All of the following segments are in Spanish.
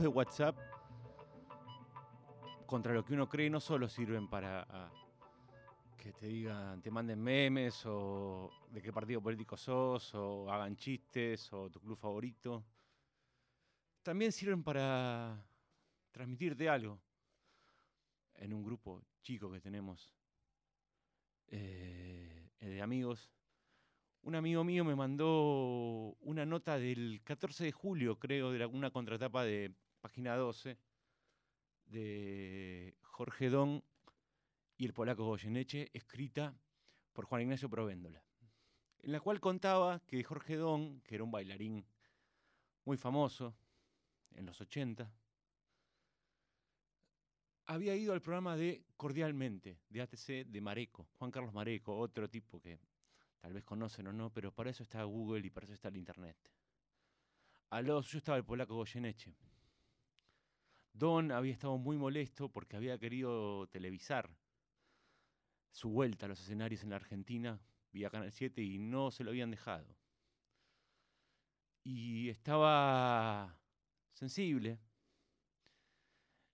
de WhatsApp, contra lo que uno cree, no solo sirven para ah, que te digan, te manden memes o de qué partido político sos, o hagan chistes, o tu club favorito. También sirven para transmitirte algo en un grupo chico que tenemos eh, de amigos. Un amigo mío me mandó una nota del 14 de julio, creo, de una contratapa de página 12 de Jorge Don y el polaco Goyeneche, escrita por Juan Ignacio Provéndola, en la cual contaba que Jorge Don, que era un bailarín muy famoso en los 80, había ido al programa de Cordialmente, de ATC de Mareco, Juan Carlos Mareco, otro tipo que tal vez conocen o no, pero para eso está Google y para eso está el Internet. Al lado suyo estaba el polaco Goyeneche. Don había estado muy molesto porque había querido televisar su vuelta a los escenarios en la Argentina vía Canal 7 y no se lo habían dejado. Y estaba sensible.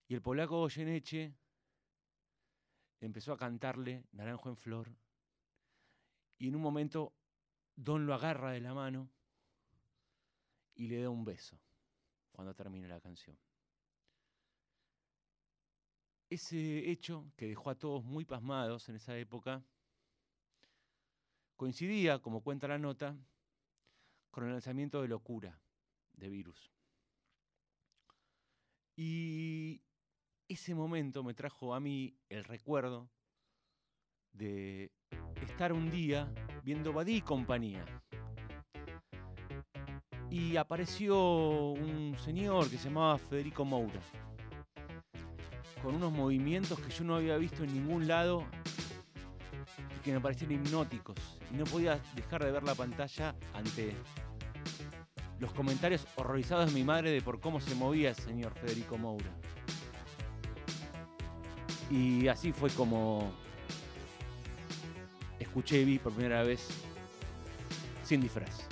Y el polaco Goyeneche empezó a cantarle Naranjo en Flor y en un momento Don lo agarra de la mano y le da un beso cuando termina la canción. Ese hecho que dejó a todos muy pasmados en esa época coincidía, como cuenta la nota, con el lanzamiento de Locura de Virus. Y ese momento me trajo a mí el recuerdo de estar un día viendo Badí compañía. Y apareció un señor que se llamaba Federico Moura, con unos movimientos que yo no había visto en ningún lado y que me parecían hipnóticos. Y no podía dejar de ver la pantalla ante los comentarios horrorizados de mi madre de por cómo se movía el señor Federico Moura. Y así fue como escuché y vi por primera vez sin disfraz.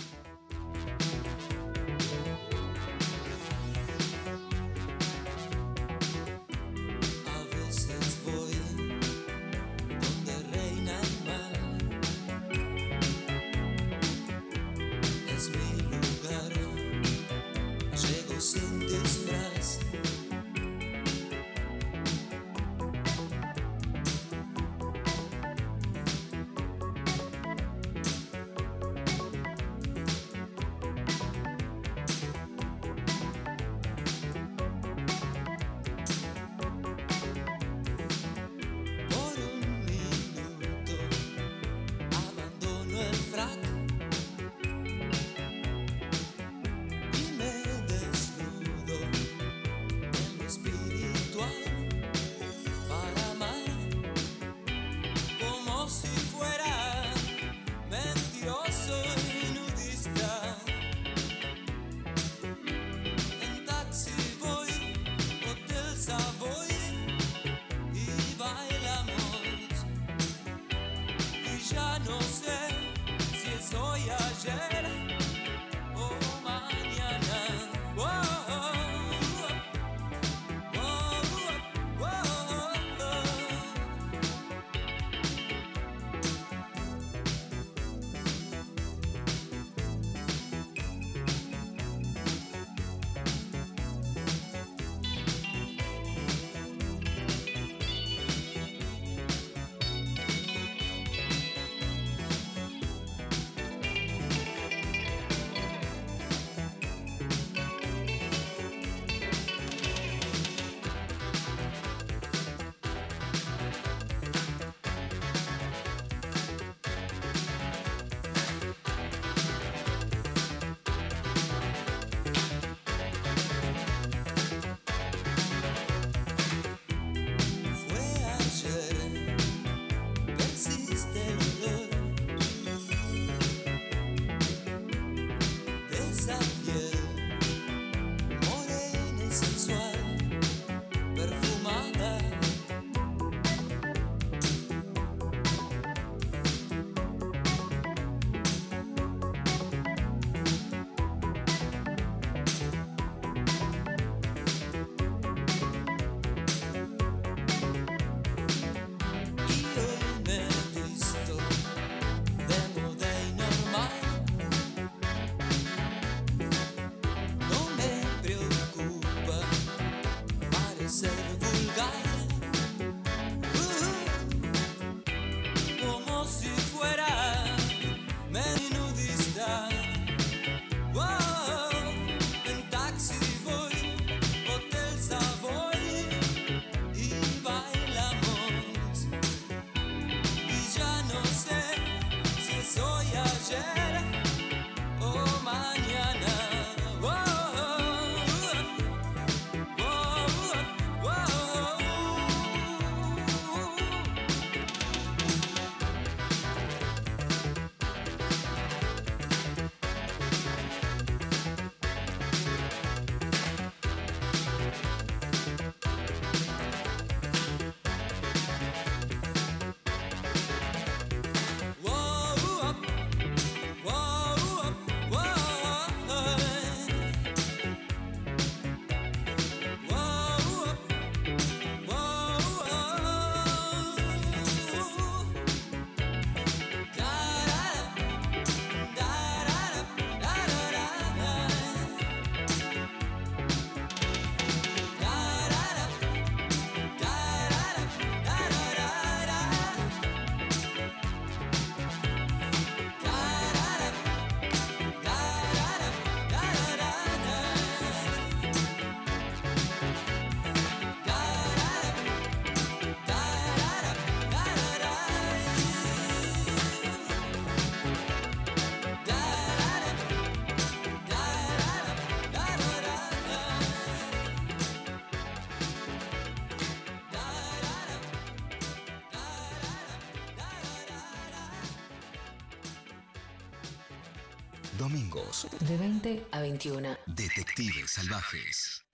Domingos. De 20 a 21. Detectives Salvajes.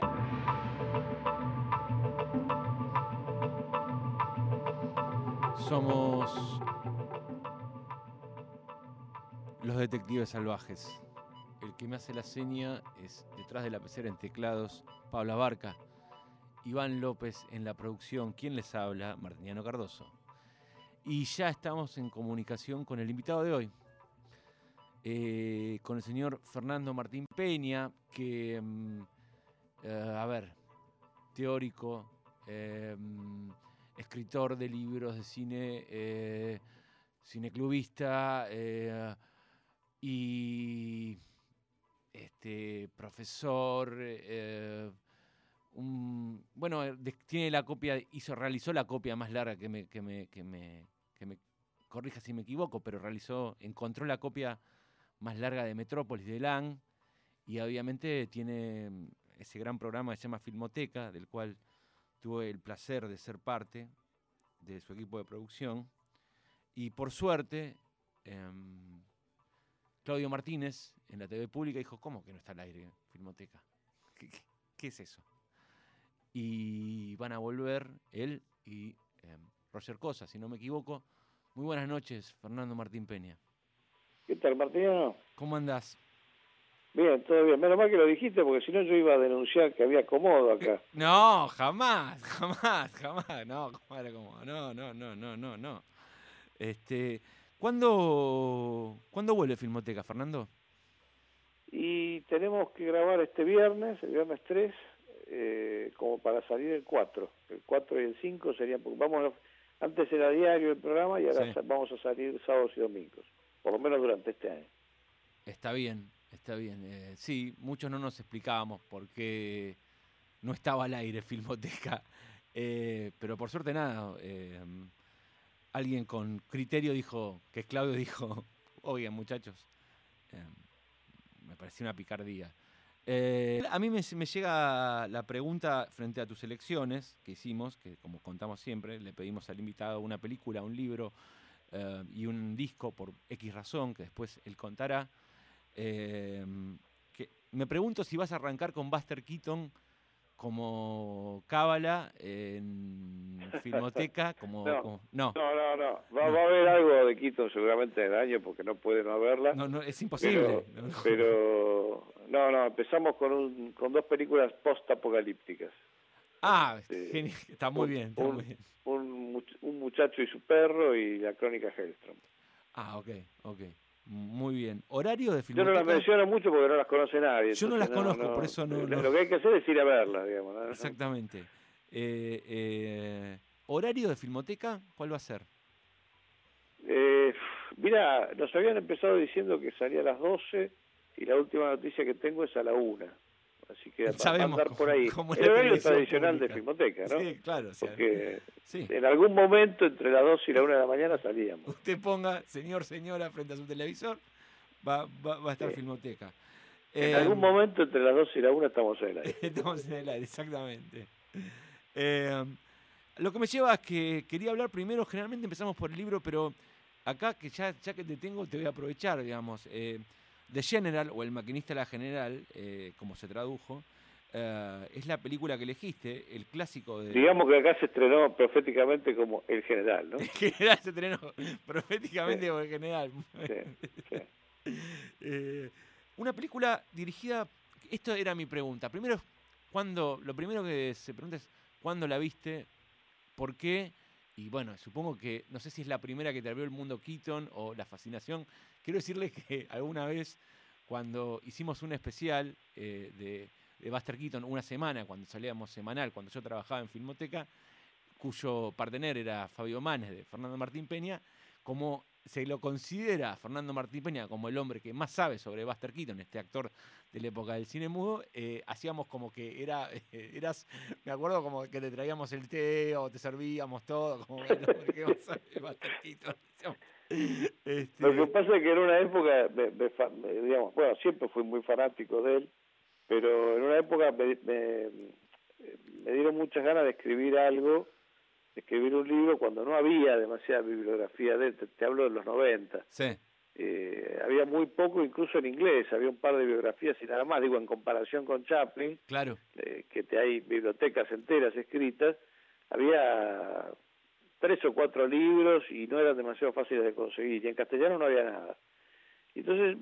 Somos los detectives salvajes. El que me hace la seña es detrás de la pecera en teclados, Pablo Barca. Iván López en la producción. ¿Quién les habla? Martiniano Cardoso. Y ya estamos en comunicación con el invitado de hoy, eh, con el señor Fernando Martín Peña, que, mm, eh, a ver, teórico, eh, mm, escritor de libros de cine, cineclubista y este, profesor bueno, tiene la copia, hizo, realizó la copia más larga que me, que me, que me, que me corrija si me equivoco, pero realizó, encontró la copia más larga de Metrópolis de LAN y obviamente tiene mm, ese gran programa que se llama Filmoteca, del cual tuve el placer de ser parte de su equipo de producción. Y por suerte, em, Claudio Martínez en la TV pública dijo, ¿cómo que no está al aire Filmoteca? qué es eso? y van a volver él y em, Roger Cosa, si no me equivoco. Muy buenas noches, Fernando Martín Peña. ¿Qué tal, Martino? ¿Cómo andás? Bien, todo bien. Menos mal que lo dijiste, porque si no yo iba a denunciar que había acomodo acá. No, jamás, jamás, jamás. No, ¿cómo era cómodo? No, no, no, no, no, no. Este, ¿cuándo, ¿Cuándo vuelve Filmoteca, Fernando? Y tenemos que grabar este viernes, el viernes 3, eh, como para salir el 4. El 4 y el 5 serían, porque vamos, antes era diario el programa y ahora vamos a salir sábados y domingos, por lo menos durante este año. Está bien, está bien. Eh, sí, muchos no nos explicábamos por qué no estaba al aire Filmoteca, eh, pero por suerte nada. Eh, alguien con criterio dijo, que Claudio dijo, oigan muchachos, me pareció una picardía. A mí me, llega la pregunta frente a tus elecciones que hicimos, que como contamos siempre, le pedimos al invitado una película, un libro eh, y un disco por X razón, que después él contará. Eh, que me pregunto si vas a arrancar con Buster Keaton como cábala en Filmoteca, como no, no, no, no, Va, a haber algo de Keaton seguramente en el año porque no puede no haberla. No, no, es imposible. Pero, no, no, empezamos con, un, con dos películas post-apocalípticas. Ah, este, está muy bien, está un, muy bien. Un, un, muchacho y su perro y la crónica Hellstrom. Ah, ok, ok. Muy bien. ¿Horario de filmoteca? Yo no las menciono mucho porque no las conoce nadie. Yo no las conozco, por eso no, Lo que hay que hacer es ir a verlas, digamos. Exactamente. Eh, eh, ¿Horario de filmoteca? ¿Cuál va a ser? Eh, mira, nos habían empezado diciendo que salía a las 12 y la última noticia que tengo es a la 1. Así que va a andar por ahí. el horario tradicional de Filmoteca, ¿no? Sí, claro. Porque en algún momento entre las 2 y la 1 de la mañana salíamos. Usted ponga, señor, señora, frente a su televisor, va, va, a estar Filmoteca. En algún em, momento entre las 2 y la 1 estamos en el aire. estamos en el aire, exactamente. Em, lo que me lleva es que quería hablar primero, generalmente empezamos por el libro, pero acá que ya, ya que te tengo, te voy a aprovechar, digamos. Eh, The General, o El maquinista de la general, eh, como se tradujo, eh, es la película que elegiste, el clásico de... Digamos que acá se estrenó proféticamente como El General, ¿no? El General se estrenó proféticamente como El General. Eh, una película dirigida... Esto era mi pregunta. Primero, cuando, lo primero que se pregunta es, ¿cuándo la viste? ¿Por qué? Y bueno, supongo que, no sé si es la primera que te abrió el mundo Keaton o la fascinación, Quiero decirles que alguna vez, cuando hicimos un especial eh, de, de Buster Keaton, una semana, cuando salíamos semanal, cuando yo trabajaba en Filmoteca, cuyo partener era Fabio Manes de Fernando Martín Peña, como se lo considera Fernando Martín Peña como el hombre que más sabe sobre Buster Keaton, este actor de la época del cine mudo, eh, hacíamos como que era, eras, me acuerdo como que te traíamos el té o te servíamos todo, como el hombre que más sabe Buster Keaton. Este... Lo que pasa es que en una época, digamos, bueno, siempre fui muy fanático de él, pero en una época me, me, dieron muchas ganas de escribir algo, de escribir un libro cuando no había demasiada bibliografía de él, te, hablo de los 90. Sí. eh, había muy poco incluso en inglés, había un par de biografías y nada más, digo, en comparación con Chaplin, claro. eh, que te hay bibliotecas enteras escritas, había tres o cuatro libros y no eran demasiado fáciles de conseguir, y en castellano no había nada. Entonces,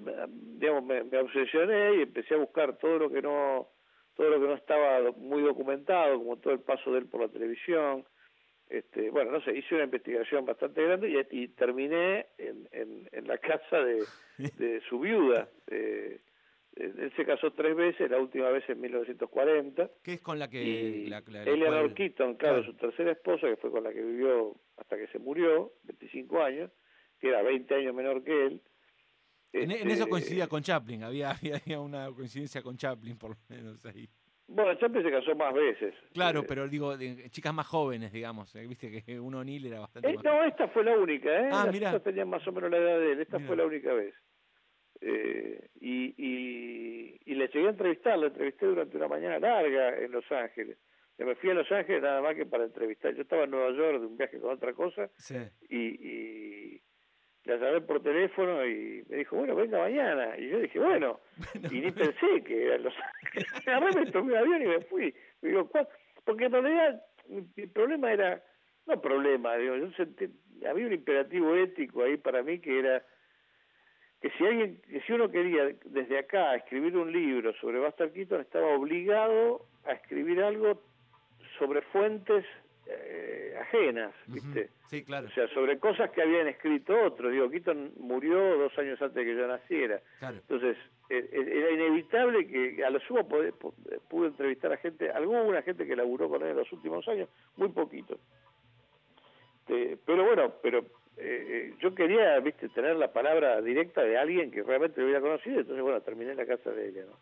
digamos, me, me obsesioné y empecé a buscar todo lo que no todo lo que no estaba muy documentado, como todo el paso de él por la televisión, este, bueno, no sé, hice una investigación bastante grande y, terminé en, en, la casa de, de su viuda. Eh, él se casó tres veces, la última vez en 1940. ¿Qué es con la que...? la, Eleanor Keaton, claro, su tercera esposa, que fue con la que vivió hasta que se murió, 25 años, que era 20 años menor que él. En, en, eso este, coincidía con Chaplin, había, había una coincidencia con Chaplin por lo menos ahí. Bueno, Chaplin se casó más veces. Claro, eh, pero digo, de, chicas más jóvenes, digamos. Eh, viste que uno O'Neill era bastante eh, No, esta fue la única, ¿eh? Ah, mira. tenían más o menos la edad de él. Esta fue la única vez. Eh, y, y, y le llegué a entrevistar, la entrevisté durante una mañana larga en Los Ángeles. Me fui a Los Ángeles nada más que para entrevistar. Yo estaba en Nueva York de un viaje con otra cosa. Sí. Y, y la llamé por teléfono y me dijo, bueno, venga mañana. Y yo dije, bueno, y ni pensé que era Los Ángeles. Me tomé un avión y me fui. digo, porque en realidad mi problema era, no problema, digo, yo sentí, había un imperativo ético ahí para mí que era que si alguien, que si uno quería desde acá escribir un libro sobre Buster Keaton, estaba obligado a escribir algo sobre fuentes eh, ajenas, ¿viste? Sí, claro. O sea, sobre cosas que habían escrito otros. Digo, Keaton murió dos años antes de que yo naciera. Entonces, eh, eh, era inevitable que a lo sumo pude, entrevistar a gente, alguna gente que laburó con él en los últimos años, muy poquito. pero bueno, pero yo quería, viste, tener la palabra directa de alguien que realmente lo hubiera conocido, entonces bueno, terminé en la casa de ella, ¿no?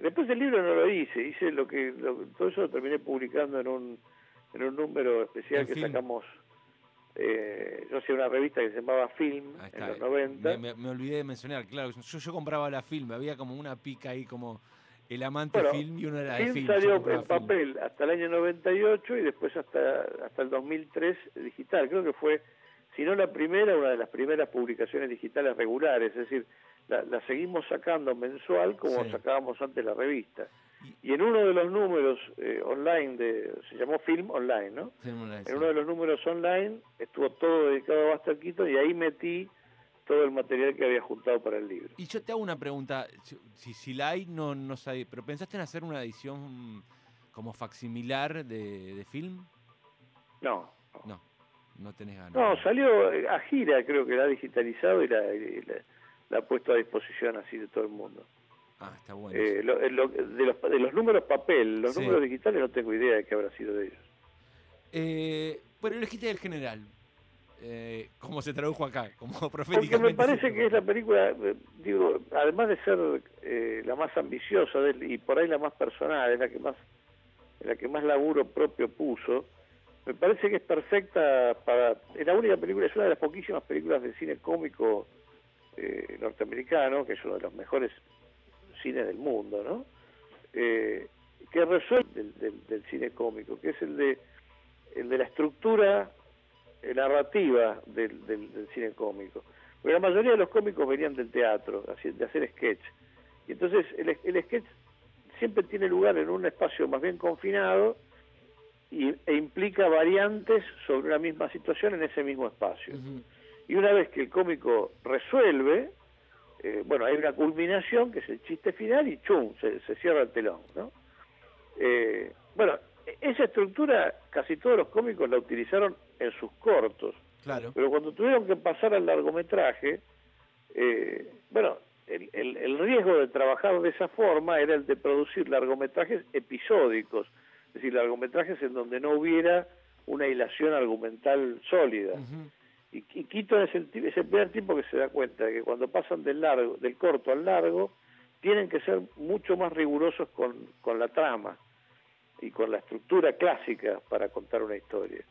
después del libro no lo hice, hice lo que, todo eso lo terminé publicando en un en un número especial que sacamos. Eh, yo hacía una revista que se llamaba Film en los 90. Me, olvidé de mencionar, claro, yo, yo compraba la Film, había como una pica ahí como el amante film y uno era de film. salió en papel hasta el año 98 y después hasta, hasta el 2003 digital. Creo que fue, si no la primera, una de las primeras publicaciones digitales regulares, es decir, la, seguimos sacando mensual como sacábamos antes la revista. Y en uno de los números eh, online, de, se llamó Film Online, ¿no? en uno de los números online estuvo todo dedicado a Buster Keaton y ahí metí todo el material que había juntado para el libro. Y yo te hago una pregunta, si, si la hay, no, no pero ¿pensaste en hacer una edición como facsimilar de, de film? No. No, no tenés ganas. No, salió a gira, creo que la ha digitalizado y la, la ha puesto a disposición así de todo el mundo. Ah, está bueno. Eh, de, los, de los números papel, los números digitales no tengo idea de qué habrá sido de ellos. Eh, pero elegiste el general. Eh, ¿Cómo se tradujo acá? Como Porque me parece que es la película, eh, digo, además de ser eh, la más ambiciosa y por ahí la más personal, es la que más, la que más laburo propio puso, me parece que es perfecta para, es la única película, es una de las poquísimas películas de cine cómico eh, norteamericano, que es uno de los mejores cine del mundo, ¿no? Eh, que resuelve del, cine cómico, que es el de, el de la estructura eh, narrativa del, del, cine cómico. Porque la mayoría de los cómicos venían del teatro, de hacer sketch. Y entonces el, el sketch siempre tiene lugar en un espacio más bien confinado y, e implica variantes sobre una misma situación en ese mismo espacio. Y una vez que el cómico resuelve, eh, bueno, hay una culminación que es el chiste final y ¡chum! se, cierra el telón, ¿no? Eh, bueno, esa estructura casi todos los cómicos la utilizaron en sus cortos. Claro. Pero cuando tuvieron que pasar al largometraje, eh, bueno, el, el, riesgo de trabajar de esa forma era el de producir largometrajes episódicos, es decir, largometrajes en donde no hubiera una hilación argumental sólida. Y, Quito es el, es primer tipo que se da cuenta de que cuando pasan del largo, del corto al largo, tienen que ser mucho más rigurosos con, con la trama y con la estructura clásica para contar una historia.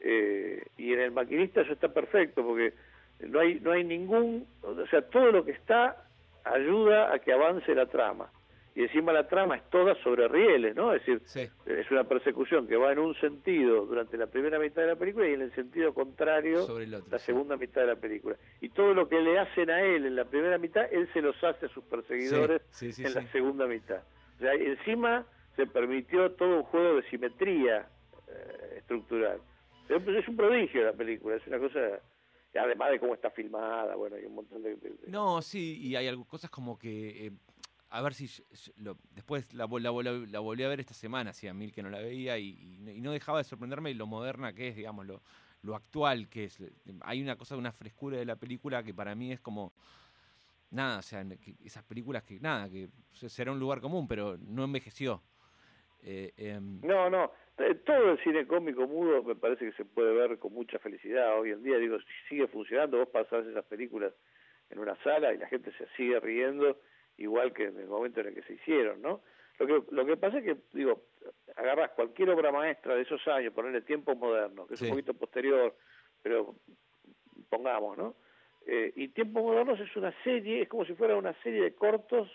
Eh, y en el maquinista eso está perfecto porque no hay no hay ningún, o sea, todo lo que está ayuda a que avance la trama. Y encima la trama es toda sobre rieles, ¿no? Es decir, Sí. es una persecución que va en un sentido durante la primera mitad de la película y en el sentido contrario Sobre el otro. la sí. segunda mitad de la película. Y todo lo que le hacen a él en la primera mitad, él se los hace a sus perseguidores Sí, en la segunda mitad. O sea, encima se permitió todo un juego de simetría eh, estructural. Pero, pues, es un prodigio la película, es una cosa, además de cómo está filmada, bueno, hay un montón de- No, sí, y hay algo, cosas como que. eh, a ver si. yo- lo- después la, la, vol- la volví a ver esta semana, hacía mil que no la veía, y, no- dejaba de sorprenderme lo moderna que es, digamos, lo, lo actual que es. Hay una cosa, una frescura de la película que para mí es como. Nada, o sea, esas películas que. Nada, que será un lugar común, pero no envejeció. Eh, em, No, no, t- todo el cine cómico mudo me parece que se puede ver con mucha felicidad hoy en día, digo, si sigue funcionando, vos pasás esas películas en una sala y la gente se sigue riendo igual que en el momento en el que se hicieron, ¿no? Lo que, lo que pasa es que, digo, agarras cualquier obra maestra de esos años, ponerle tiempo moderno, que es Sí. un poquito posterior, pero pongamos, ¿no? Eh, y Tiempos Modernos es una serie, es como si fuera una serie de cortos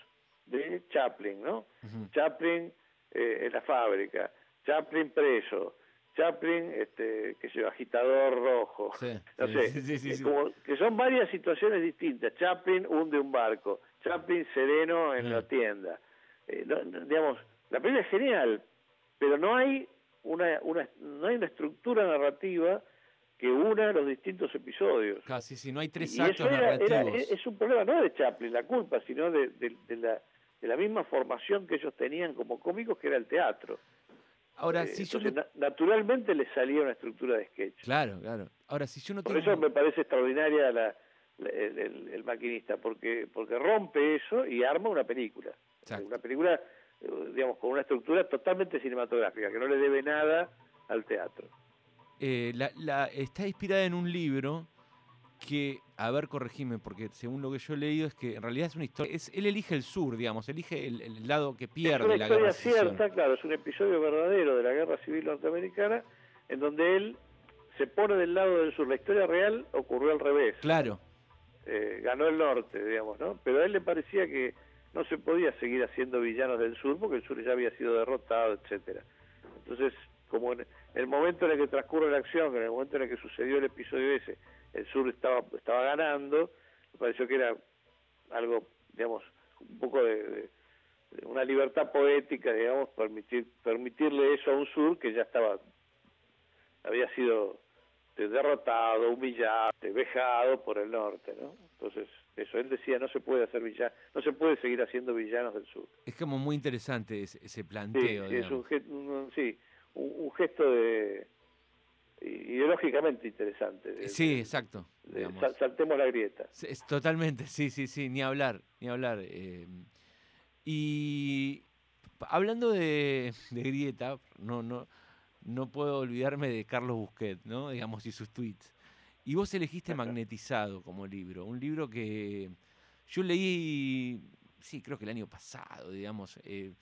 de Chaplin, ¿no? Chaplin eh, en la fábrica, Chaplin preso, Chaplin, este, que yo, agitador rojo, Sí, no sí, sé, sí. como que son varias situaciones distintas. Chaplin hunde un barco, Chaplin sereno en Mm. la tienda. Eh, no- digamos, la película es genial, pero no hay una, una, no hay una estructura narrativa que una los distintos episodios. Casi, si no hay tres Y actos era, era- narrativos. es un problema no de Chaplin, la culpa, sino de, de- de la, de la misma formación que ellos tenían como cómicos, que era el teatro. Ahora, Eh, si yo entonces, naturalmente les salía una estructura de sketch. Claro, claro. Ahora, si yo no Por tengo... eso me parece extraordinaria la- el, el- el maquinista, porque porque rompe eso y arma una película. Exacto. Una película, eh, digamos, con una estructura totalmente cinematográfica, que no le debe nada al teatro. Eh, la, la- está inspirada en un libro que, a ver, corregime, porque según lo que yo he leído es que en realidad es una historia, es, él elige el sur, digamos, elige el, el lado que es pierde la historia guerra. de secesión. cierta, claro, es un episodio verdadero de la Guerra Civil Norteamericana, en donde él se pone del lado del sur. La historia real ocurrió al revés. Claro, eh, ganó el norte, digamos, ¿no? Pero a él le parecía que no se podía seguir haciendo villanos del sur porque el sur ya había sido derrotado, etcétera. Entonces, como en el momento en el que transcurre la acción, en el momento en el que sucedió el episodio ese, el sur estaba estaba ganando, me pareció que era algo, digamos, un poco de, de- de una libertad poética, digamos, permitir permitirle eso a un sur que ya estaba había sido derrotado, humillado, vejado por el norte, ¿no? Entonces, eso, él decía, no se puede hacer villano, no se puede seguir haciendo villanos del sur. es como muy interesante ese, planteo. sí, es un, un- sí, un, un gesto de ideológicamente interesante. de- Sí, exacto. de saltemos la grieta. Es totalmente, sí, sí, sí, ni hablar, ni hablar. eh, y hablando de, de grieta, no, no, no puedo olvidarme de Carlos Busquet, ¿no? Digamos, y sus tweets. Y vos elegiste Magnetizado como libro, un libro que yo leí, sí, creo que el año pasado, digamos, eh,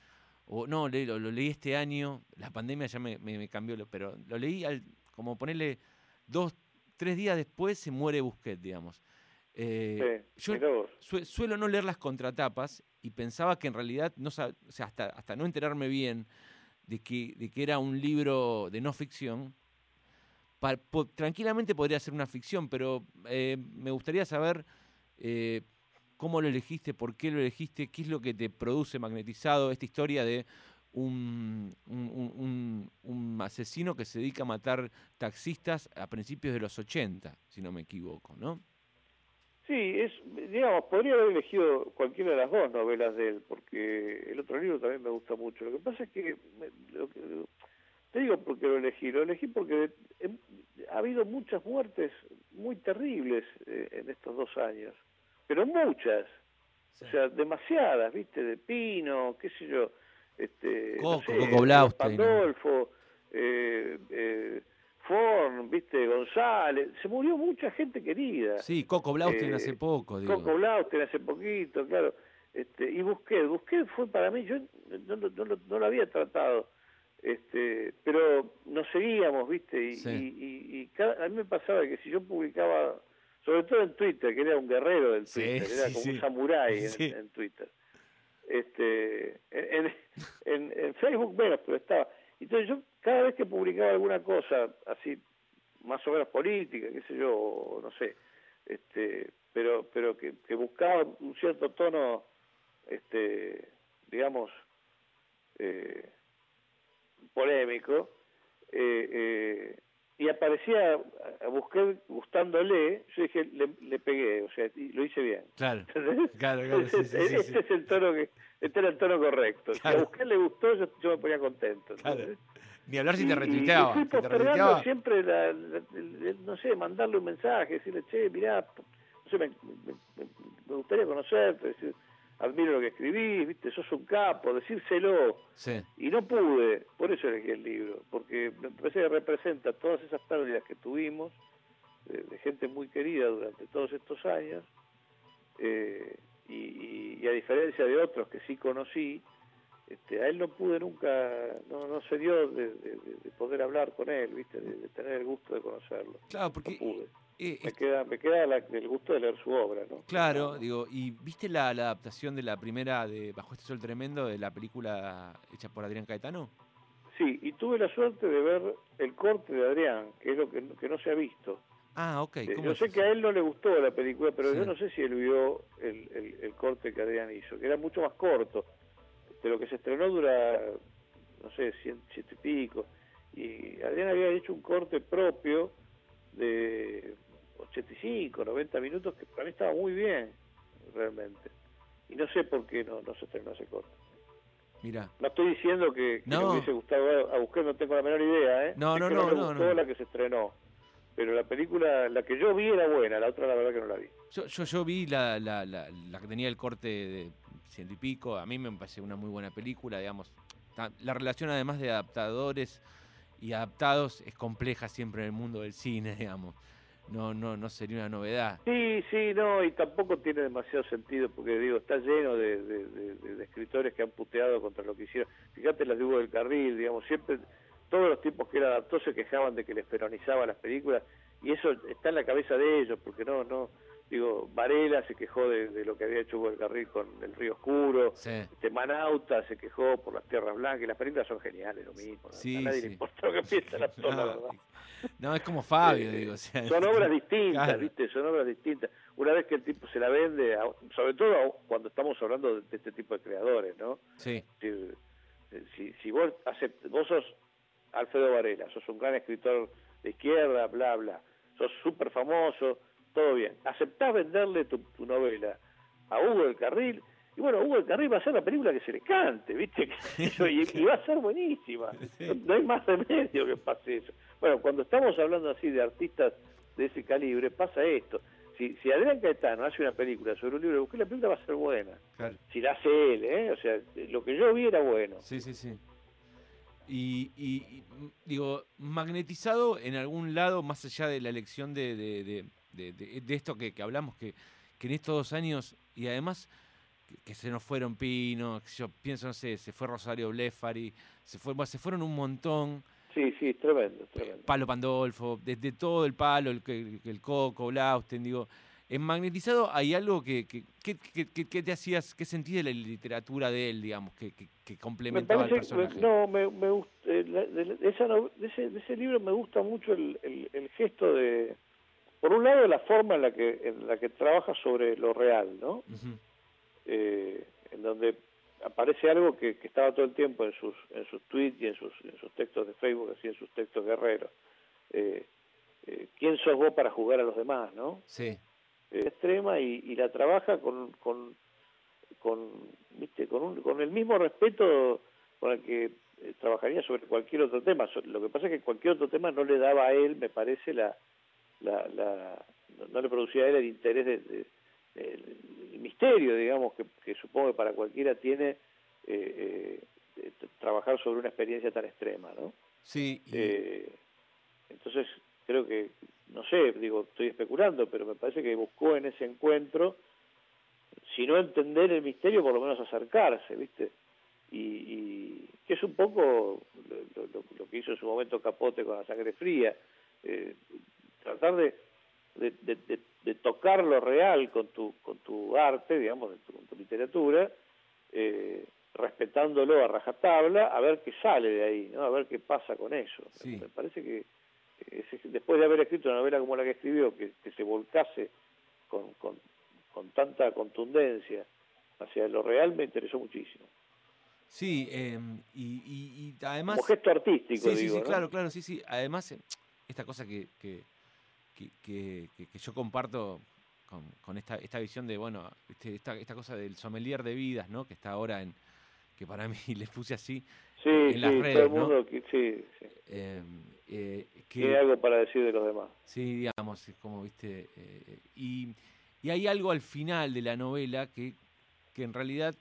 o no, lo, lo leí este año, la pandemia ya me, me- me cambió, pero lo leí al, como ponerle dos, tres días después se muere Busquet, digamos. Eh, Sí, yo sue- suelo no leer las contratapas y pensaba que en realidad, no o sea, hasta, hasta no enterarme bien de que, de que era un libro de no ficción, tranquilamente podría ser una ficción, pero eh, me gustaría saber eh, cómo lo elegiste, por qué lo elegiste, qué es lo que te produce magnetizado esta historia de un, un- un- un- un asesino que se dedica a matar taxistas a principios de los 80, si no me equivoco, ¿no? Sí, es, digamos, podría haber elegido cualquiera de las dos novelas de él, porque el otro libro también me gusta mucho. Lo que pasa es que, lo que- te digo por qué lo elegí, lo elegí porque he- ha habido muchas muertes muy terribles eh, en estos dos años, pero muchas, o sea, demasiadas, ¿viste? De Pino, qué sé yo, este, no Coco, sé, Coco Blaustein, ¿no? Pandolfo, eh, eh, Forn, ¿viste? González, se murió mucha gente querida. Sí, Coco Blaustein Eh, hace poco, digo. Coco Blaustein hace poquito, claro. Este, y Busquets, Busquets fue para mí, yo no, no, no lo- no lo había tratado, este, pero nos seguíamos, ¿viste? Y, Sí. y, y- y cada- a mí me pasaba que si yo publicaba, sobre todo en Twitter, que era un guerrero del Sí, Twitter, era sí, como sí. un samurái en, Sí. en Twitter. Este, Facebook menos, pero estaba. Entonces yo cada vez que publicaba alguna cosa así, más o menos política, qué sé yo, no sé, este, pero pero que, que buscaba un cierto tono, este, digamos, eh, polémico, eh, eh, y aparecía, a- busqué gustándole, yo dije, le, le pegué, o sea, y lo hice bien. Claro, claro, claro, sí, sí, este sí. es el tono que, este era el tono correcto. Si Claro. a buscar le gustó, yo, yo me ponía contento. Claro. Ni hablar si Y- te y- retuiteaba. Y, fui que te postergando retuiteaba. siempre, la, la- el- no sé, mandarle un mensaje, decirle, che, mirá, no sé, me, me- me- me gustaría conocerte, decir, admiro lo que escribís, viste, sos un capo, decírselo. Sí, Y no pude, por eso elegí el libro, porque me parece que representa todas esas pérdidas que tuvimos, de, de gente muy querida durante todos estos años, eh, y, y- y a diferencia de otros que sí conocí, este, a él no pude nunca, no, no se dio de, de- de- de poder hablar con él, viste, de, de tener el gusto de conocerlo. claro, No porque... pude. Eh, Me queda, me queda la- el gusto de leer su obra, ¿no? Claro, digo, ¿y viste la, la adaptación de la primera de Bajo este sol tremendo de la película hecha por Adrián Caetano? Sí, y tuve la suerte de ver el corte de Adrián, que es lo que, que no se ha visto. Ah, ok. Eh, ¿cómo yo sé eso? que a él no le gustó la película, pero Sí. yo no sé si él vio el, el- el corte que Adrián hizo, que era mucho más corto. De lo que se estrenó dura, no sé, cien, ciento y pico. Y Adrián había hecho un corte propio de 85, 90 minutos, que para mí estaba muy bien, realmente. Y no sé por qué no, no se estrenó ese corte. Mira, No estoy diciendo que, que No. le hubiese gustado a buscar, no tengo la menor idea, ¿eh? No, Sé no, que no, no, gustó no. la que se estrenó. Pero la película, la que yo vi era buena, la otra la verdad que no la vi. yo, yo, yo vi la, la, la, la que tenía el corte de ciento y pico, a mí me pareció una muy buena película, digamos. La relación además de adaptadores y adaptados es compleja siempre en el mundo del cine, digamos. No, no, no sería una novedad. Sí, sí, no, y tampoco tiene demasiado sentido, porque digo, está lleno de, escritores que han puteado contra lo que hicieron. Fíjate las de Hugo del Carril, digamos, siempre, todos los tipos que él adaptó se quejaban de que les peronizaba las películas, y eso está en la cabeza de ellos, porque no, no, digo, Varela se quejó de, de lo que había hecho Hugo Carril con El Río Oscuro, Sí, este Manauta se quejó por las Tierras Blancas, y las películas son geniales, lo mismo, Sí, a nadie sí. le importa lo que piensa el actor, la no, verdad. no, es como Fabio, Eh, digo. o sea, son obras distintas, Claro. ¿viste? Son obras distintas. Una vez que el tipo se la vende, sobre todo cuando estamos hablando de, este tipo de creadores, ¿no? Sí, Si, eh, si, si vos, acept- vos sos Alfredo Varela, sos un gran escritor de izquierda, bla, bla, sos súper famoso, todo bien. Aceptás venderle tu, tu novela a Hugo del Carril, y bueno, Hugo del Carril va a hacer la película que se le cante, ¿viste? y, y va a ser buenísima. No, hay más remedio que pase eso. Bueno, cuando estamos hablando así de artistas de ese calibre, pasa esto. Si, si Adrián Caetano hace una película sobre un libro de Busqué, la película va a ser buena. claro. Si la hace él, ¿eh? O sea, lo que yo vi era bueno. Sí, sí, sí. Y, y- y, digo, magnetizado en algún lado, más allá de la elección de, de, de- de- de- de esto que, que hablamos, que, que en estos dos años, y además que, que se nos fueron Pino, yo pienso, no sé, se fue Rosario Blefari, se, fue, bueno, se fueron un montón, Sí, sí, tremendo, tremendo. Palo Pandolfo, desde todo el palo, el, que- el, Coco, Blausten, digo, en Magnetizado hay algo que, que, que, que- te hacías, que sentí de la literatura de él, digamos, que, que, que Me complementaba al parece, personaje. no, me, me gust- eh, la- de, de esa de ese, de ese libro me gusta mucho el, el, el gesto de, por un lado, la forma en la que en la que trabaja sobre lo real, ¿no? Eh, en donde aparece algo que, que estaba todo el tiempo en sus en sus tweets y en sus en sus textos de Facebook, así en sus textos guerreros. Eh, eh, ¿Quién sos vos para jugar a los demás, no? Sí, eh, extrema y, y la trabaja con con con, ¿viste? con, un- con el mismo respeto con el que eh, trabajaría sobre cualquier otro tema. Lo que pasa es que cualquier otro tema no le daba a él, me parece, la, la, la no, le producía a él el interés de, de- el, el misterio, digamos, que, que supongo que para cualquiera tiene eh, eh, trabajar sobre una experiencia tan extrema, ¿no? sí. y- Eh, entonces, creo que, no sé, digo, estoy especulando, pero me parece que buscó en ese encuentro, si no entender el misterio, por lo menos acercarse, ¿viste? Y, y que es un poco lo, lo- lo que hizo en su momento Capote con la sangre fría, eh, tratar de, de, de- tocar lo real con tu, con tu arte, digamos, tu- con tu literatura, eh, respetándolo a rajatabla, a ver qué sale de ahí, ¿no? a ver qué pasa con eso. Sí. Me parece que después de haber escrito una novela como la que escribió, que, que se volcase con, con, con tanta contundencia hacia lo real, me interesó muchísimo. Sí, eh, y, y- y además... Como gesto artístico, Sí, sí, digo, sí, ¿no? claro, claro, sí, sí. Además, eh, esta cosa que, que, que, que- que- yo comparto con, con esta, esta visión de, bueno, este, esta, esta cosa del sommelier de vidas, ¿no? Que está ahora en, que para mí les puse así, Sí, en sí, las todo redes, el ¿no? mundo, que- sí, sí. eh, eh, que, algo para decir de los demás. sí, digamos, es como, viste, eh, y, y hay algo al final de la novela que, que en realidad,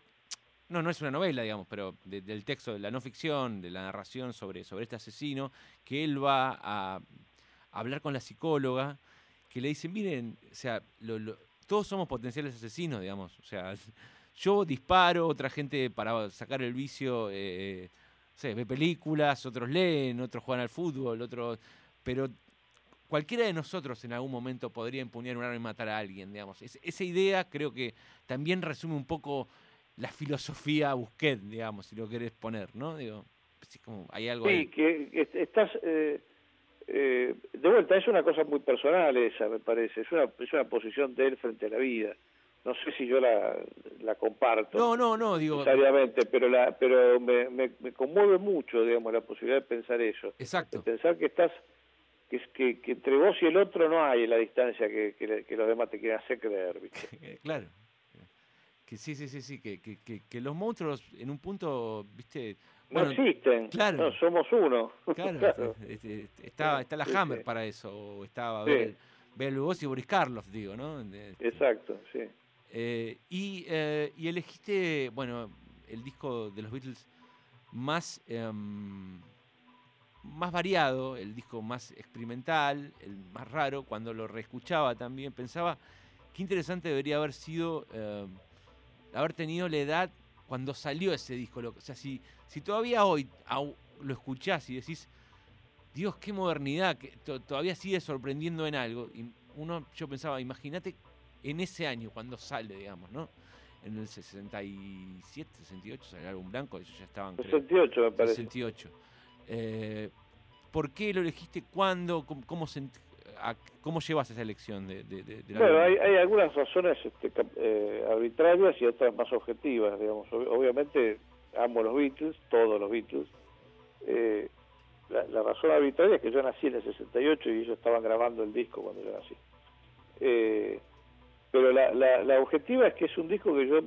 no, no es una novela, digamos, pero de- del texto, de la no ficción, de la narración sobre, sobre este asesino, que él va a hablar con la psicóloga, que le dice, miren, o sea, lo- lo- todos somos potenciales asesinos, digamos, o sea, yo disparo, otra gente para sacar el vicio, eh, no sé, ve películas, otros leen, otros juegan al fútbol, otros, pero cualquiera de nosotros en algún momento podría empuñar un arma y matar a alguien, digamos. Es- esa idea creo que también resume un poco la filosofía Busquet, digamos, si lo querés poner, ¿no? Digo, como hay algo Sí, ahí. que est- estás... eh, eh, de vuelta, es una cosa muy personal esa, me parece. Es una, es una posición de él frente a la vida. No sé si yo la, la comparto No, no, no, digo, necesariamente, pero la pero me, me, me conmueve mucho, digamos, la posibilidad de pensar eso. De exacto. pensar que estás... Que, es- que, que entre vos y el otro no hay la distancia que, que, que los demás te quieren hacer creer, ¿viste? Eh, claro. Que sí, sí, sí, sí, que, que, que, que los monstruos en un punto, viste, No bueno, existen, claro. no, somos uno. Claro, Claro. este, este, está, está la Hammer sí. para eso, o estaba Sí. Bel, Bel Lugosi y Boris Karloff, digo, ¿no? De- Exacto, sí. eh, y, eh, y elegiste, bueno, el disco de los Beatles más, em, más variado, el disco más experimental, el más raro, cuando lo reescuchaba también pensaba qué interesante debería haber sido em, haber tenido la edad cuando salió ese disco. lo- O sea, si, si todavía hoy au- lo escuchás y decís, Dios, qué modernidad, que to- todavía sigue sorprendiendo en algo. Y uno, yo pensaba, imagínate en ese año, cuando sale, digamos, ¿no? En el 67, 68, salió el álbum blanco, ellos ya estaban, creo, 68 me parece. 68. Eh, ¿Por qué lo elegiste? ¿Cuándo? ¿Cómo, cómo, sent- a- cómo llevas esa elección de, de, de- del Bueno, hay, hay algunas razones este, eh, arbitrarias y otras más objetivas, digamos. Ob- obviamente amo los Beatles, todos los Beatles. Eh, la, la razón arbitraria es que yo nací en el 68 y ellos estaban grabando el disco cuando yo nací. Eh, pero la, la, la objetiva es que es un disco que yo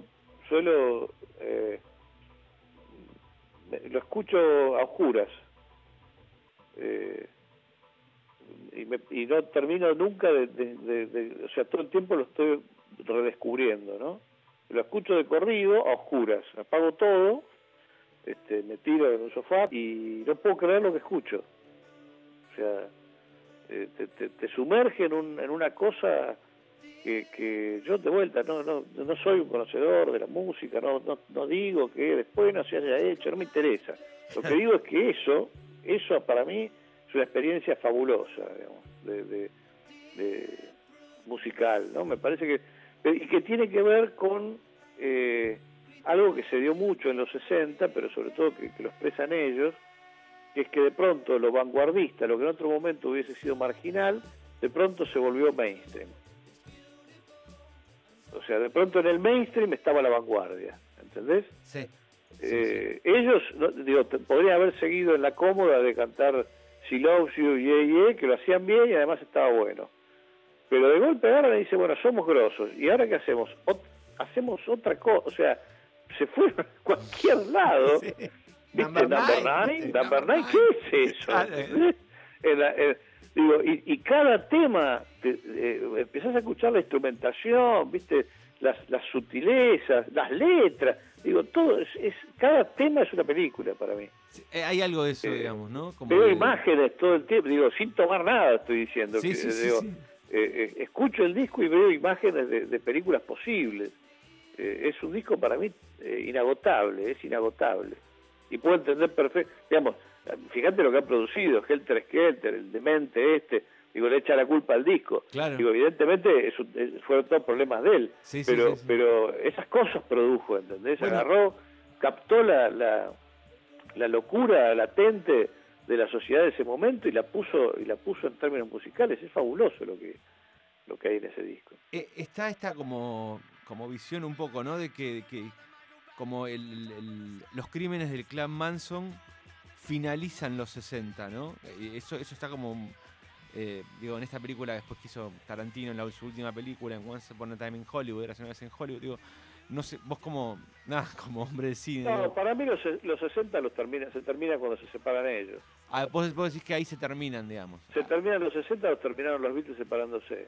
suelo... eh, lo escucho a oscuras. Eh, y, me- y no termino nunca de, de- de- de- o sea todo el tiempo lo estoy redescubriendo no lo escucho de corrido a oscuras apago todo este me tiro en un sofá y no puedo creer lo que escucho. O sea eh, te, te, te sumerge en, un, en una cosa que, que yo de vuelta no, no no soy un conocedor de la música no no, no digo que después no se haya hecho no me interesa. Lo que digo es que eso eso para mí una experiencia fabulosa digamos, de, de- de musical no me parece que y que tiene que ver con eh, algo que se dio mucho en los 60 pero sobre todo que, que lo expresan ellos que es que de pronto lo vanguardista lo que en otro momento hubiese sido marginal de pronto se volvió mainstream o sea de pronto en el mainstream estaba la vanguardia ¿entendés? Sí. Eh, ellos no, digo, podrían haber seguido en la cómoda de cantar She Loves You, Yeah, Yeah, que lo hacían bien y además estaba bueno. Pero de golpe agarran y dice, bueno, somos grosos. ¿Y ahora qué hacemos? Ot- hacemos otra cosa. O sea, se fueron a cualquier lado. ¿Viste? Number Number nine. Nine, Number Number Nine, ¿qué es eso? Claro. En la- en- digo, y, y cada tema, te- eh, empezás a escuchar la instrumentación, ¿viste? Las, las sutilezas, las letras. Digo, todo, es, es- cada tema es una película para mí. Sí, eh, Hay algo de eso, Eh, digamos, ¿no? Como Veo de- imágenes todo el tiempo, digo, sin tomar nada estoy diciendo. Sí, que, sí, sí, digo, sí. eh, escucho el disco y veo imágenes de, de películas posibles. Es un disco para mí eh, inagotable, es inagotable. Y puedo entender perfecto, digamos, fíjate lo que ha producido, Helter Skelter, el demente este, digo, le echa la culpa al disco. Claro. Digo, evidentemente es un- fueron todos problemas de él, Sí, sí, pero, sí, sí. pero esas cosas produjo, ¿entendés? Bueno. Agarró captó la, la, la locura latente de la sociedad de ese momento y la puso y la puso en términos musicales es fabuloso lo que lo que hay en ese disco Eh, está esta como, como visión un poco, ¿no? De que, que como el- el- los crímenes del clan Manson finalizan los 60, ¿no? Eh, Eso, eso está como, eh, digo, en esta película después que hizo Tarantino en la, su última película, en Once Upon a Time in Hollywood, era una vez en Hollywood, digo, no sé, vos como, nada, como hombre de cine, no digo, para mí los, los 60 los termina se termina cuando se separan ellos ah, vos, vos decís que ahí se terminan, digamos. se terminan los 60 los terminaron los Beatles separándose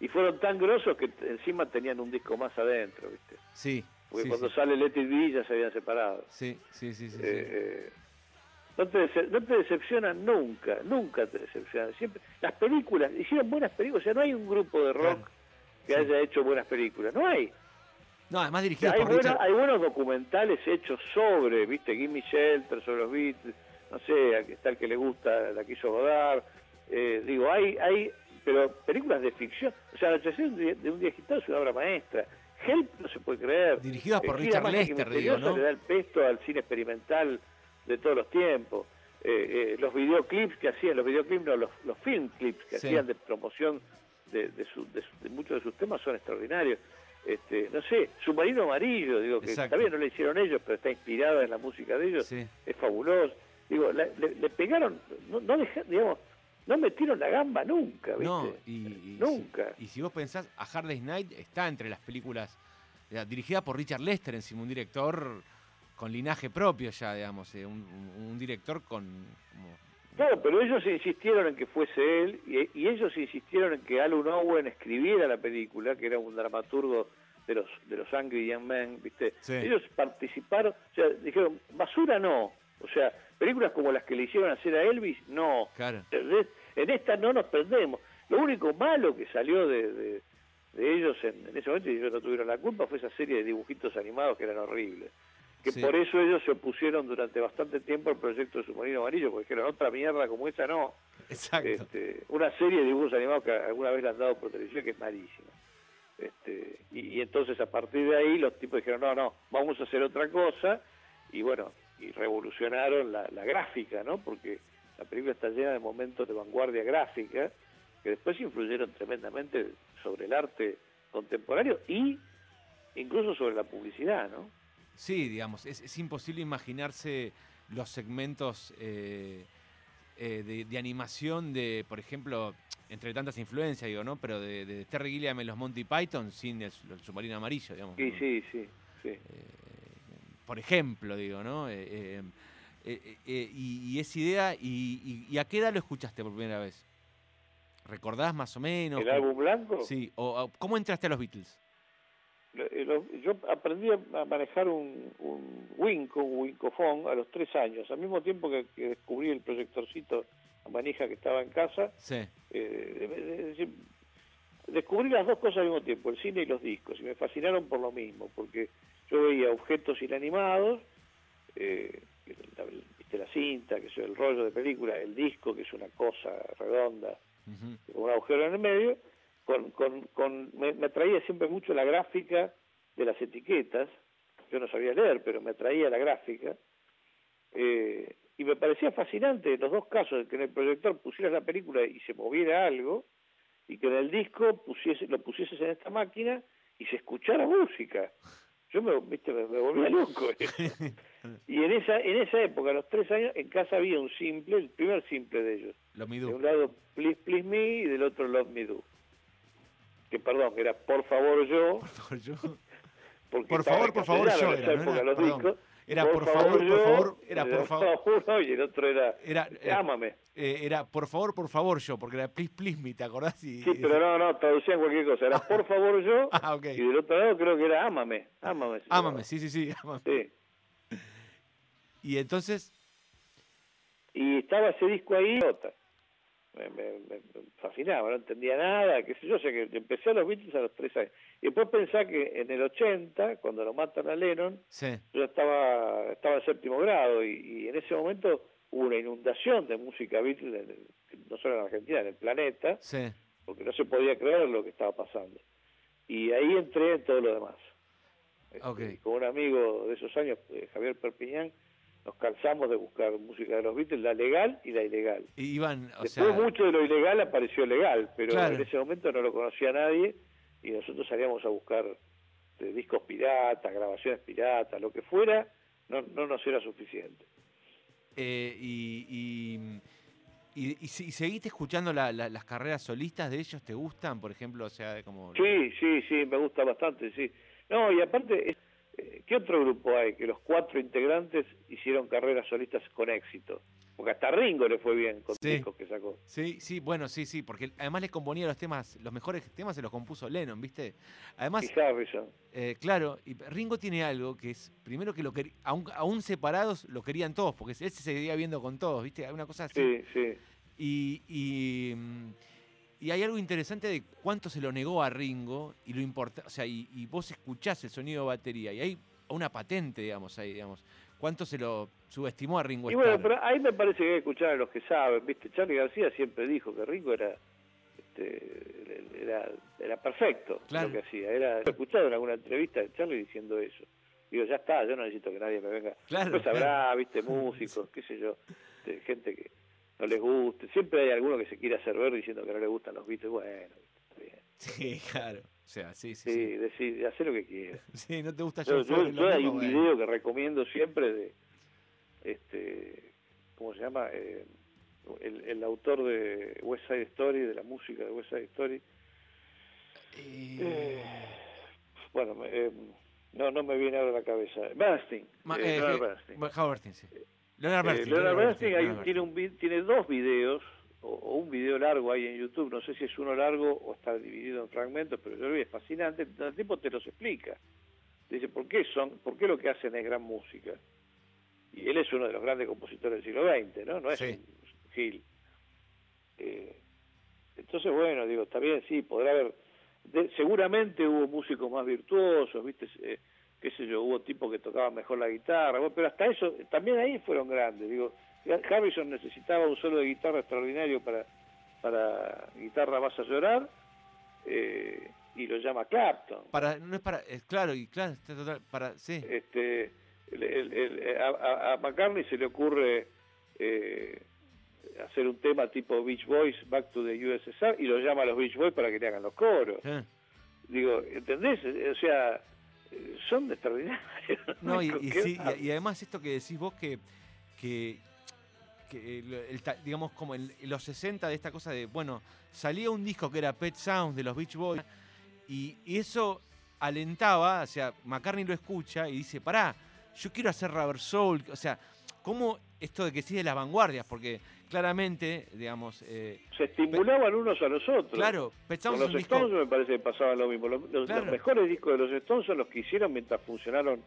y fueron tan grosos que encima tenían un disco más adentro viste Sí, porque sí, cuando sí, sale Let It Be ya se habían separado sí, sí, sí, sí, sí. Eh, no te, no te decepcionan nunca, nunca te decepcionan. Siempre, las películas, hicieron buenas películas, o sea, no hay un grupo de rock Claro. que Sí. haya hecho buenas películas, no hay. No, además O sea, hay, por buena- hay buenos documentales hechos sobre, viste, Gimme Shelter, sobre los Beatles, no sé, está el que le gusta, la quiso rodar, eh, digo, hay, hay, pero películas de ficción, o sea, La Anochecer de de un día agitado es una obra maestra. Help no se puede creer. Dirigidas por Richard Lester, digo, ¿no? Le da el pesto al cine experimental de todos los tiempos. Eh, eh, los videoclips que hacían, los videoclips no, los, los film clips que Sí. hacían de promoción de, de, su- de su- de muchos de sus temas son extraordinarios. Este, no sé, Submarino Amarillo, digo que Exacto. también no lo hicieron ellos, pero está inspirada en la música de ellos, Sí. es fabuloso. Digo, la- le, le pegaron, no, no deja- digamos, no metieron la gamba nunca, ¿viste? No, y, y nunca. Si, y si vos pensás, A Hard Day's Night está entre las películas dirigida por Richard Lester, encima un director con linaje propio ya, digamos, eh, un, director con... como- Claro, pero ellos insistieron en que fuese él y, y ellos insistieron en que Alan Owen escribiera la película, que era un dramaturgo de los de los Angry Young Men, ¿viste? Sí. Ellos participaron, o sea, dijeron, basura no. O sea, películas como las que le hicieron hacer a Elvis, no. En esta no nos perdemos. Lo único malo que salió de, de- de ellos en, en ese momento, y ellos no tuvieron la culpa, fue esa serie de dibujitos animados que eran horribles. Que Sí. por eso ellos se opusieron durante bastante tiempo al proyecto de Submarino Amarillo, porque dijeron, otra mierda como esa no. exacto. Este, una serie de dibujos animados que alguna vez le han dado por televisión que es malísima. Este, y, y entonces a partir de ahí los tipos dijeron, no, no, vamos a hacer otra cosa. Y bueno, y revolucionaron la, la gráfica, ¿no? Porque la película está llena de momentos de vanguardia gráfica que después influyeron tremendamente sobre el arte contemporáneo y incluso sobre la publicidad, ¿no? Sí, digamos, es, es imposible imaginarse los segmentos eh, eh, de, de animación de, por ejemplo, entre tantas influencias, digo, ¿no? Pero de, de Terry Gilliam en los Monty Python sin el, el submarino amarillo, digamos. Sí, ¿no? sí, sí, sí. Eh, por ejemplo, digo, ¿no? Y, y esa idea, y, y- y a qué edad lo escuchaste por primera vez? ¿Recordás más o menos? ¿El álbum blanco? Sí, o ¿cómo entraste a los Beatles? Eh, Yo aprendí a manejar un, un Winco, un Wincofón, a los tres años, al mismo tiempo que, que descubrí el proyectorcito a manija que estaba en casa. Sí, eh, es decir, descubrí las dos cosas al mismo tiempo, el cine y los discos, y me fascinaron por lo mismo, porque yo veía objetos inanimados, eh, la, viste, la cinta, que es el rollo de película, el disco, que es una cosa redonda, con un agujero en el medio, con, con, con, me, me atraía siempre mucho la gráfica de las etiquetas, yo no sabía leer, pero me atraía la gráfica, eh, y me parecía fascinante en los dos casos, que en el proyector pusieras la película y se moviera algo, y que en el disco pusiese, lo pusieses en esta máquina y se escuchara música. Yo me, viste, me, me volvía loco. y en esa, en esa época, a los tres años, en casa había un simple, el primer simple de ellos. lo De midú. un lado, Please Please Me y del otro, Love Me Do. Que perdón, que era Por favor yo. Por favor, yo. Porque Por favor, por favor, yo era, no era, discos. Era por favor, por yo, favor, era por favor. uno, y el otro era Era, eh, Ámame. eh, era por favor, por favor, yo, porque era please, please me, ¿te acordás? Y, Sí, pero no, no, traducían cualquier cosa. Era Por favor yo. Ah, ok. Y del otro lado creo que era Ámame. Ámame. Ámame, sí, sí, sí, ámame. Sí. Y entonces, Y estaba ese disco ahí. otra. Me, me- me fascinaba, no entendía nada, qué sé yo, o sea que empecé a los Beatles a los tres años. Y después pensé que en el 80, cuando lo matan a Lennon, sí, yo estaba, estaba en séptimo grado y, y en ese momento hubo una inundación de música Beatles, en el- no solo en Argentina, en el planeta, sí. porque no se podía creer lo que estaba pasando. Y ahí entré en todo lo demás. Este, con un amigo de esos años, eh, Javier Perpiñán, nos cansamos de buscar música de los Beatles, la legal y la ilegal. Y iban, Después mucho de lo ilegal apareció legal, pero en ese momento no lo conocía nadie y nosotros salíamos a buscar de discos piratas, grabaciones piratas, lo que fuera, no, no nos era suficiente. Eh, y, y, y, seguiste escuchando las carreras solistas de ellos? ¿Te gustan, por ejemplo? O sea, como... Sí, sí, sí, me gusta bastante, sí. No, y aparte, eh, ¿qué otro grupo hay que los cuatro integrantes hicieron carreras solistas con éxito? Porque hasta Ringo le fue bien con discos que sacó. Sí, sí, bueno, sí, sí, porque además le componía los temas, los mejores temas se los compuso Lennon, ¿viste? Además, y Harrison. Eh, claro, y Ringo tiene algo que es, primero que lo aún, aún separados lo querían todos, porque él se seguía viendo con todos, ¿viste? Hay una cosa así. Sí, sí. Y, y, y, hay algo interesante de cuánto se lo negó a Ringo y lo importa, o sea, y, y vos escuchás el sonido de batería y hay una patente, digamos, ahí, digamos cuánto se lo subestimó a Ringo Y bueno, pero ahí me parece que hay que escuchar a los que saben, ¿viste? Charlie García siempre dijo que Ringo era este, era, era perfecto lo que hacía. Era, he escuchado en alguna entrevista de Charlie diciendo eso. Digo, ya está, yo no necesito que nadie me venga. Claro, pues habrá, viste, músicos, qué sé yo, de gente que no les guste. Siempre hay alguno que se quiere hacer ver diciendo que no le gustan los Beatles. Bueno, está bien. Sí, claro. O sea, sí, sí. Sí, decir, hacer lo que quieras. Sí, no te gusta yo. Yo, yo hay un video que recomiendo siempre de, este, ¿cómo se llama? Eh, el, el, autor de West Side Story, de la música de West Side Story. Eh... eh bueno, eh, no, no me viene ahora a la cabeza. Bernstein. Eh, Leonard Bernstein. Bernstein, sí. Leonard Bernstein. Leonard Bernstein, tiene, un, tiene dos videos o, un video largo ahí en YouTube, no sé si es uno largo o está dividido en fragmentos, pero yo lo vi, es fascinante, el tipo te los explica. Dice, ¿por qué son, por qué lo que hacen es gran música? Y él es uno de los grandes compositores del siglo XX, ¿no? No es un Gil. Eh, entonces, bueno, digo, está bien, sí, podrá haber... seguramente hubo músicos más virtuosos, ¿viste? Eh, qué sé yo, hubo tipos que tocaban mejor la guitarra, pero hasta eso, también ahí fueron grandes, digo, Harrison necesitaba un solo de guitarra extraordinario para, para guitarra vas a llorar eh, y lo llama Clapton. Para, no es para, es claro, y claro, para, sí. Este, a, McCartney se le ocurre eh, hacer un tema tipo Beach Boys, Back to the USSR, y lo llama a los Beach Boys para que le hagan los coros. Digo, ¿entendés? O sea, son extraordinarios. No, y, y, además esto que decís vos que, que el, digamos, como en, los 60 de esta cosa de, bueno, salía un disco que era Pet Sounds de los Beach Boys y, eso alentaba, o sea, McCartney lo escucha y dice, pará, yo quiero hacer Rubber Soul, o sea, ¿cómo esto de que sigue las vanguardias? Porque claramente, digamos... Eh, Se estimulaban unos a los otros. Claro, Sounds Con los Stones me parece que pasaba lo mismo. Los, los mejores discos de los Stones son los que hicieron mientras funcionaron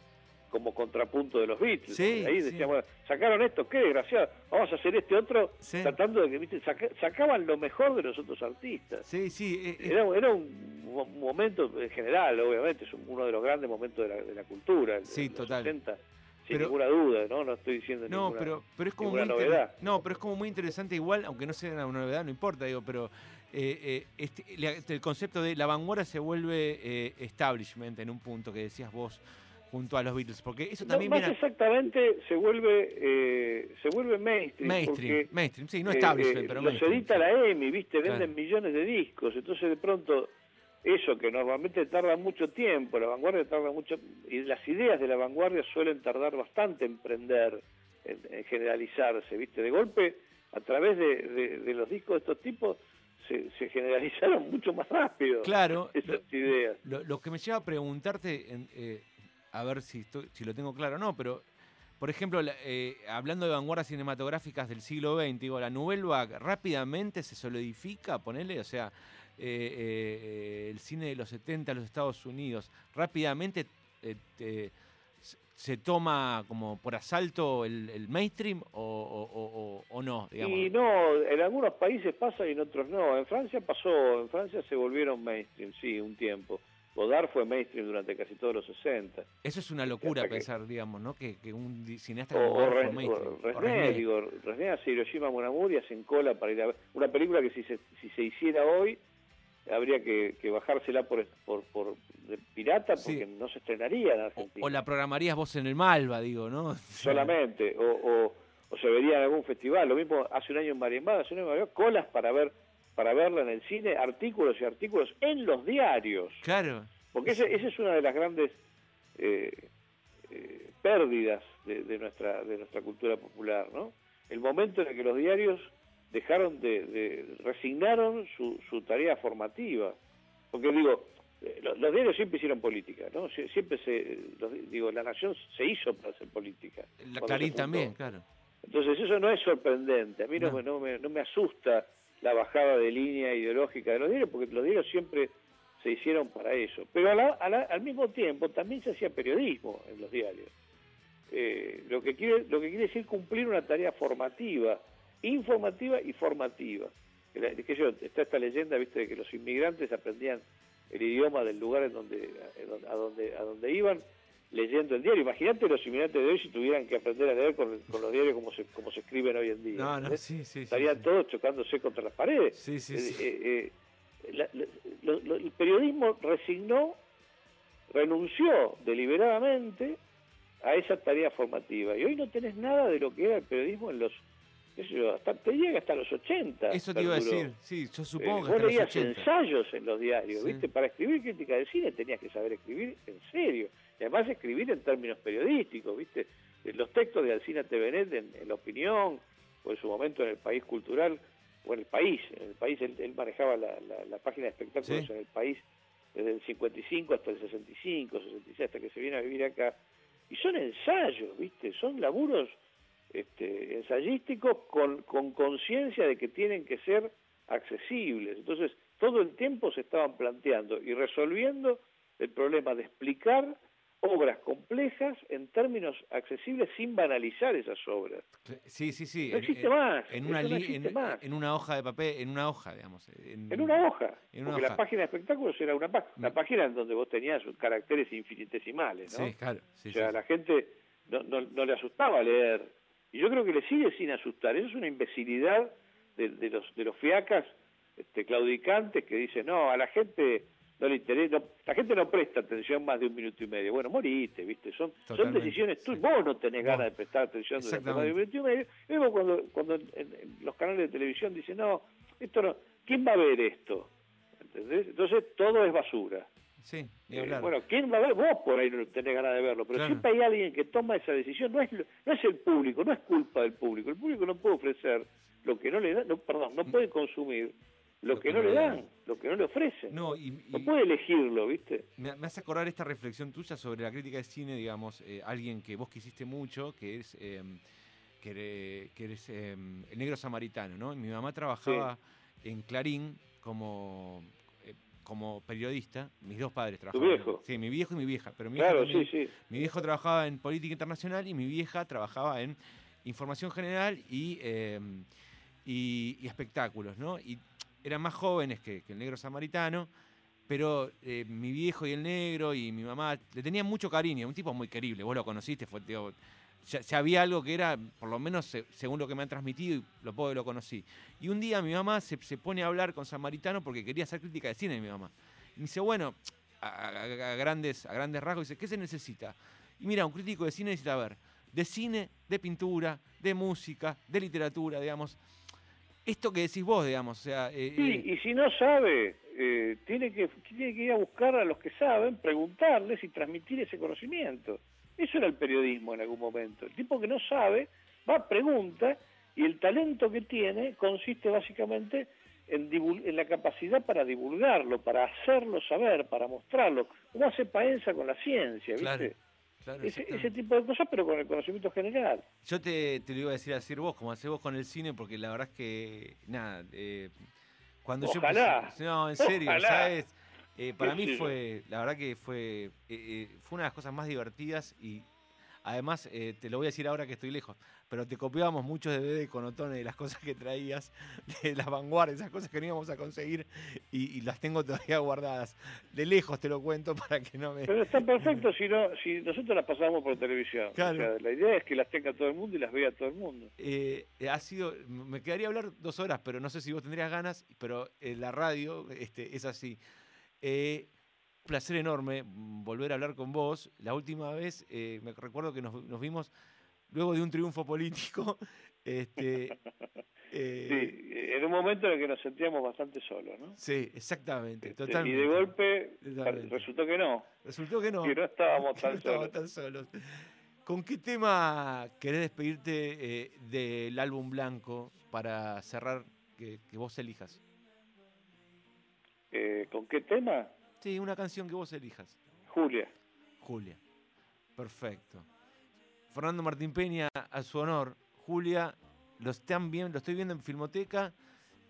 como contrapunto de los Beatles. Ahí decíamos, sacaron esto, qué desgraciado, vamos a hacer este otro, tratando de que ¿viste? sacaban lo mejor de los otros artistas. Sí, sí. Eh, eh. era, era un momento en general, obviamente, es uno de los grandes momentos de la, de la cultura. Sí, total. Sin ninguna duda, ¿no? No estoy diciendo no, ninguna, pero, pero es como muy novedad. No, pero es como muy interesante igual, aunque no sea una novedad, no importa, digo, pero eh, este, el concepto de la vanguardia se vuelve establishment en un punto que decías vos junto a los Beatles, porque eso también no, más exactamente se vuelve eh, se vuelve mainstream, mainstream, mainstream sí, no establishment, eh, pero los edita la EMI, viste, venden millones de discos, entonces de pronto eso que normalmente tarda mucho tiempo, la vanguardia tarda mucho, y las ideas de la vanguardia suelen tardar bastante en prender, en, generalizarse, viste, de golpe a través de, de, los discos de estos tipos se, se, generalizaron mucho más rápido claro, esas ideas. Lo, que me lleva a preguntarte, en, eh, a ver si, si lo tengo claro o no, pero por ejemplo, eh, hablando de vanguardias cinematográficas del siglo XX, digo, la Nouvelle Vague rápidamente se solidifica, ponele, o sea, eh, eh, el cine de los 70 en los Estados Unidos, rápidamente se toma como por asalto el, mainstream o, o, no, digamos. Y no, en algunos países pasa y en otros no. En Francia pasó, en Francia se volvieron mainstream, sí, un tiempo. Godard fue mainstream durante casi todos los 60. Eso es una locura pensar, digamos, ¿no? Que, un cineasta como Godard fue mainstream. Resné, digo, Resné hace Hiroshima y hacen cola para ir a ver una película que si se, si se hiciera hoy habría que, bajársela por, por, por pirata porque no se estrenaría en Argentina. O, la programarías vos en el Malva, digo, ¿no? Solamente, o, o, se vería en algún festival. Lo mismo hace un año en Mariembada, hace un año en colas para ver para verla en el cine, artículos y artículos en los diarios. Claro. Porque esa es una de las grandes eh, eh, pérdidas de, nuestra de nuestra cultura popular, ¿no? El momento en el que los diarios dejaron de, resignaron su, su tarea formativa. Porque digo, eh, los, diarios siempre hicieron política, ¿no? siempre se, digo, la nación se hizo para hacer política. La Clarín también, claro. Entonces eso no es sorprendente, a mí no, no, me, no me asusta la bajada de línea ideológica de los diarios, porque los diarios siempre se hicieron para eso. Pero al mismo tiempo también se hacía periodismo en los diarios. Eh, lo, que quiere, lo que quiere decir cumplir una tarea formativa, informativa y formativa. Que, yo, está esta leyenda, viste, de que los inmigrantes aprendían el idioma del lugar en donde, a, donde, a donde iban leyendo el diario. Imagínate los inmigrantes de hoy si tuvieran que aprender a leer con, los diarios como se, como se escriben hoy en día. No, no, sí, sí, Estarían todos chocándose contra las paredes. Sí, sí, sí. Eh, eh, el periodismo resignó, renunció deliberadamente a esa tarea formativa. Y hoy no tenés nada de lo que era el periodismo en los hasta, te llega hasta los 80. Eso te iba a decir, sí, yo supongo que vos leías ensayos en los diarios, ¿viste? Para escribir crítica de cine tenías que saber escribir en serio. Y además escribir en términos periodísticos, ¿viste? Los textos de Alcina Tevenet en, en La Opinión, o en su momento en El País Cultural, o en El País. En El País él, manejaba la, la, página de espectáculos en El País desde el 55 hasta el 65, 66, hasta que se viene a vivir acá. Y son ensayos, ¿viste? Son laburos este, ensayísticos con conciencia de que tienen que ser accesibles. Entonces, todo el tiempo se estaban planteando y resolviendo el problema de explicar obras complejas en términos accesibles sin banalizar esas obras. Sí, sí, sí. No existe más. En una, en, una hoja de papel, en una hoja, digamos. En, una hoja. porque la página de espectáculos era una, una página en donde vos tenías caracteres infinitesimales, ¿no? Sí, claro. o sea, a la gente no, no, le asustaba leer. Y yo creo que le sigue sin asustar. Eso es una imbecilidad de, de los, de los fiacas este, claudicantes que dicen, no, a la gente no le interesa, la gente no presta atención más de un minuto y medio. Bueno, moriste, ¿viste? Son, son decisiones tuyas. Vos no tenés ganas de prestar atención más de un minuto y medio. luego cuando, cuando los canales de televisión dicen, no, esto no, ¿quién va a ver esto? ¿Entendés? Entonces todo es basura. Sí, eh, bueno, ¿quién va a ver? Vos por ahí no tenés ganas de verlo, pero siempre hay alguien que toma esa decisión. No es, no es el público, no es culpa del público. El público no puede ofrecer lo que no le da, no, perdón, no puede consumir lo, que, no le dan, lo que no le ofrecen. No, puede elegirlo, ¿viste? Me, hace acordar esta reflexión tuya sobre la crítica de cine, digamos, eh, alguien que vos quisiste mucho, que es em, que, eres em, el negro samaritano, ¿no? Mi mamá trabajaba en Clarín como eh, como periodista, mis dos padres trabajaban. ¿Tu viejo? Sí, mi viejo y mi vieja. Pero mi claro, sí, sí. Mi viejo trabajaba en política internacional y mi vieja trabajaba en información general y, em, y, y espectáculos, ¿no? Y eran más jóvenes que, el negro samaritano, pero eh, mi viejo y el negro y mi mamá le tenían mucho cariño, un tipo muy querible, vos lo conociste, fue tío, ya, había algo que era, por lo menos según lo que me han transmitido y lo poco que lo conocí. Y un día mi mamá se, pone a hablar con Samaritano porque quería hacer crítica de cine mi mamá. Y me dice, bueno, a, grandes, a grandes rasgos, dice, ¿qué se necesita? Y mira, un crítico de cine necesita ver de cine, de pintura, de música, de literatura, digamos esto que decís vos, digamos. O sea, eh, sí, eh, y si no sabe, eh, tiene, que, tiene que ir a buscar a los que saben, preguntarles y transmitir ese conocimiento. Eso era el periodismo en algún momento. El tipo que no sabe va, pregunta, y el talento que tiene consiste básicamente en, en la capacidad para divulgarlo, para hacerlo saber, para mostrarlo, como hace Paenza con la ciencia, ¿viste? ese, tipo de cosas, pero con el conocimiento general. Yo te, te lo iba a decir a decir vos, como haces vos con el cine, porque la verdad es que, nada, eh, cuando Ojalá. yo... no, en serio, ¿sabes? Eh, para mí fue, la verdad que fue, eh, fue una de las cosas más divertidas y Además, eh, te lo voy a decir ahora que estoy lejos, pero te copiábamos muchos DVD con Otone de las cosas que traías, de las vanguardias, esas cosas que no íbamos a conseguir y, las tengo todavía guardadas. De lejos te lo cuento para que no me... Pero está perfecto si, no, si nosotros las pasamos por televisión. la idea es que las tenga todo el mundo y las vea todo el mundo. Eh, ha sido, me quedaría hablar dos horas, pero no sé si vos tendrías ganas, pero la radio este, es así. Eh, placer enorme volver a hablar con vos. La última vez, eh, me recuerdo que nos, vimos luego de un triunfo político. Este, eh, sí, en un momento en el que nos sentíamos bastante solos, ¿no? Sí, exactamente, este, Y de golpe resultó que no. Resultó que no. Que no estábamos tan, solos. tan solos. ¿Con qué tema querés despedirte eh, del álbum blanco para cerrar que, que vos elijas? ¿Con qué tema? Sí, una canción que vos elijas. Julia. Julia. Perfecto. Fernando Martín Peña, a su honor. Julia, lo están bien, lo estoy viendo en Filmoteca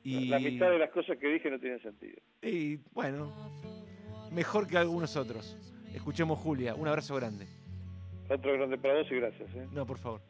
y. La mitad de las cosas que dije no tienen sentido. Y bueno, mejor que algunos otros. Escuchemos Julia. Un abrazo grande. Otro grande para vos y gracias. ¿eh? No, por favor.